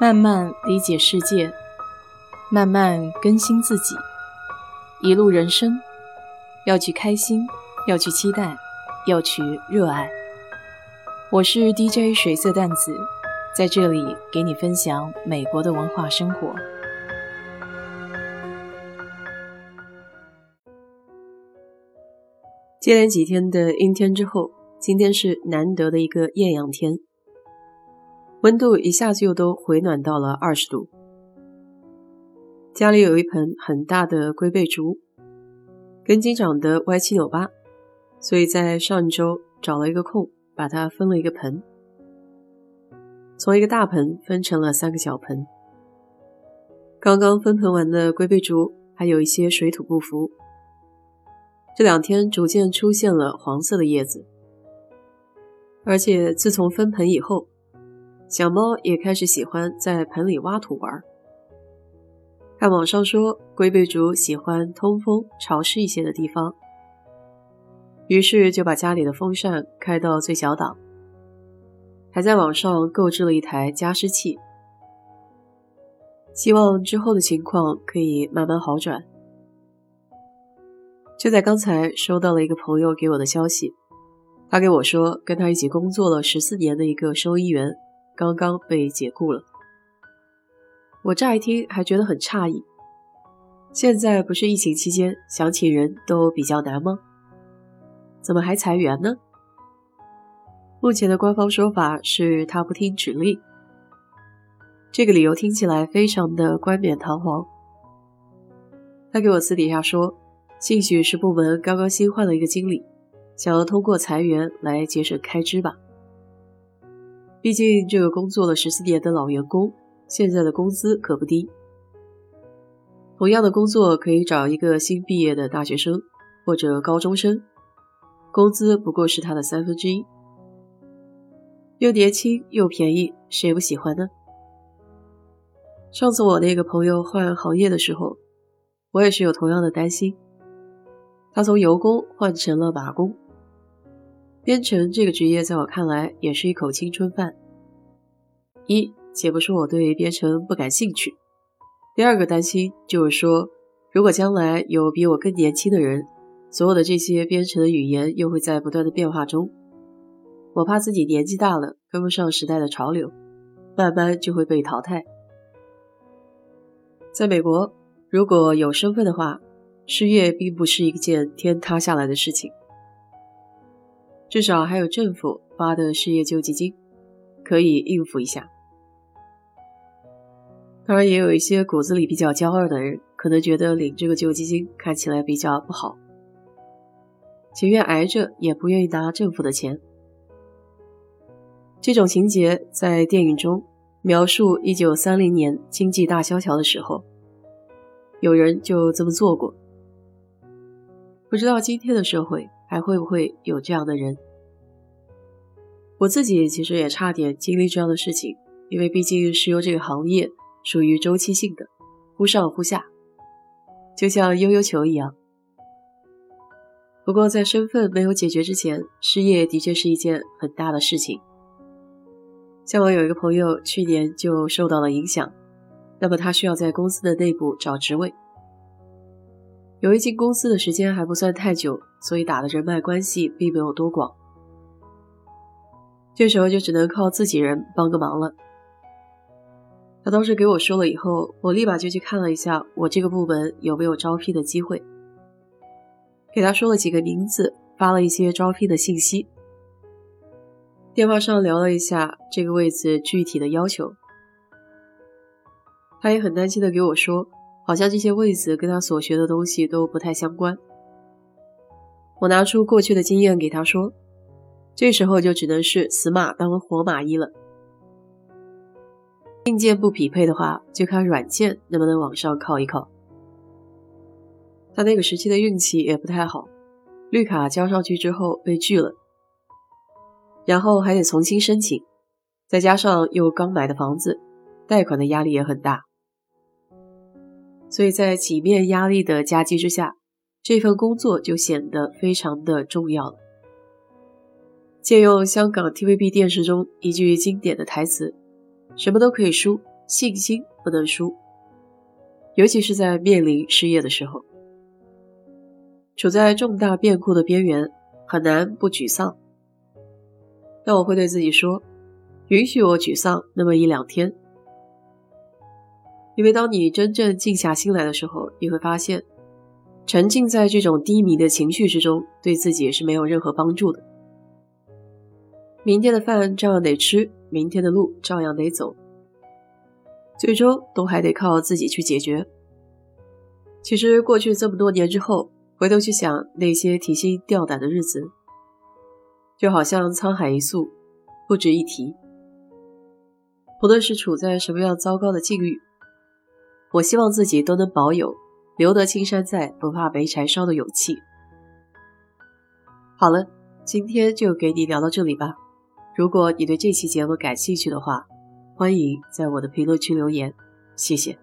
慢慢理解世界，慢慢更新自己。一路人生，要去开心，要去期待，要去热爱。我是 DJ 水色淡子，在这里给你分享美国的文化生活。接连几天的阴天之后，今天是难得的一个艳阳天。温度一下子又都回暖到了二十度。家里有一盆很大的龟背竹，根茎长得歪七扭八，所以在上周找了一个空，把它分了一个盆，从一个大盆分成了三个小盆。刚刚分盆完的龟背竹还有一些水土不服，这两天逐渐出现了黄色的叶子，而且自从分盆以后。小猫也开始喜欢在盆里挖土玩。看网上说，龟背竹喜欢通风、潮湿一些的地方，于是就把家里的风扇开到最小档，还在网上购置了一台加湿器，希望之后的情况可以慢慢好转。就在刚才，收到了一个朋友给我的消息，他给我说，跟他一起工作了十四年的一个收银员。刚刚被解雇了，我乍一听还觉得很诧异。现在不是疫情期间，想请人都比较难吗？怎么还裁员呢？目前的官方说法是他不听指令，这个理由听起来非常的冠冕堂皇。他给我私底下说，兴许是部门刚刚新换了一个经理，想要通过裁员来节省开支吧。毕竟，这个工作了十四年的老员工，现在的工资可不低。同样的工作可以找一个新毕业的大学生或者高中生，工资不过是他的三分之一，又年轻又便宜，谁不喜欢呢？上次我那个朋友换行业的时候，我也是有同样的担心，他从油工换成了瓦工。编程这个职业，在我看来也是一口青春饭。一，且不说我对编程不感兴趣，第二个担心就是说，如果将来有比我更年轻的人，所有的这些编程的语言又会在不断的变化中，我怕自己年纪大了跟不上时代的潮流，慢慢就会被淘汰。在美国，如果有身份的话，失业并不是一件天塌下来的事情。至少还有政府发的失业救济金，可以应付一下。当然，也有一些骨子里比较骄傲的人，可能觉得领这个救济金看起来比较不好，情愿挨着也不愿意拿政府的钱。这种情节在电影中描述一九三零年经济大萧条的时候，有人就这么做过。不知道今天的社会。还会不会有这样的人？我自己其实也差点经历这样的事情，因为毕竟石油这个行业属于周期性的，忽上忽下，就像悠悠球一样。不过在身份没有解决之前，失业的确是一件很大的事情。像我有一个朋友去年就受到了影响，那么他需要在公司的内部找职位。由于进公司的时间还不算太久，所以打的人脉关系并没有多广。这时候就只能靠自己人帮个忙了。他当时给我说了以后，我立马就去看了一下我这个部门有没有招聘的机会，给他说了几个名字，发了一些招聘的信息，电话上聊了一下这个位置具体的要求。他也很担心的给我说。好像这些位子跟他所学的东西都不太相关。我拿出过去的经验给他说，这时候就只能是死马当活马医了。硬件不匹配的话，就看软件能不能往上靠一靠。他那个时期的运气也不太好，绿卡交上去之后被拒了，然后还得重新申请，再加上又刚买的房子，贷款的压力也很大。所以在几面压力的夹击之下，这份工作就显得非常的重要了。借用香港 TVB 电视中一句经典的台词：“什么都可以输，信心不能输，尤其是在面临失业的时候，处在重大变故的边缘，很难不沮丧。但我会对自己说，允许我沮丧那么一两天，因为当你真正静下心来的时候，你会发现，沉浸在这种低迷的情绪之中，对自己是没有任何帮助的。明天的饭照样得吃，明天的路照样得走，最终都还得靠自己去解决。其实过去这么多年之后，回头去想那些提心吊胆的日子。就好像沧海一粟，不值一提。不论是处在什么样糟糕的境遇，我希望自己都能保有“留得青山在，不怕没柴烧”的勇气。好了，今天就给你聊到这里吧。如果你对这期节目感兴趣的话，欢迎在我的评论区留言，谢谢。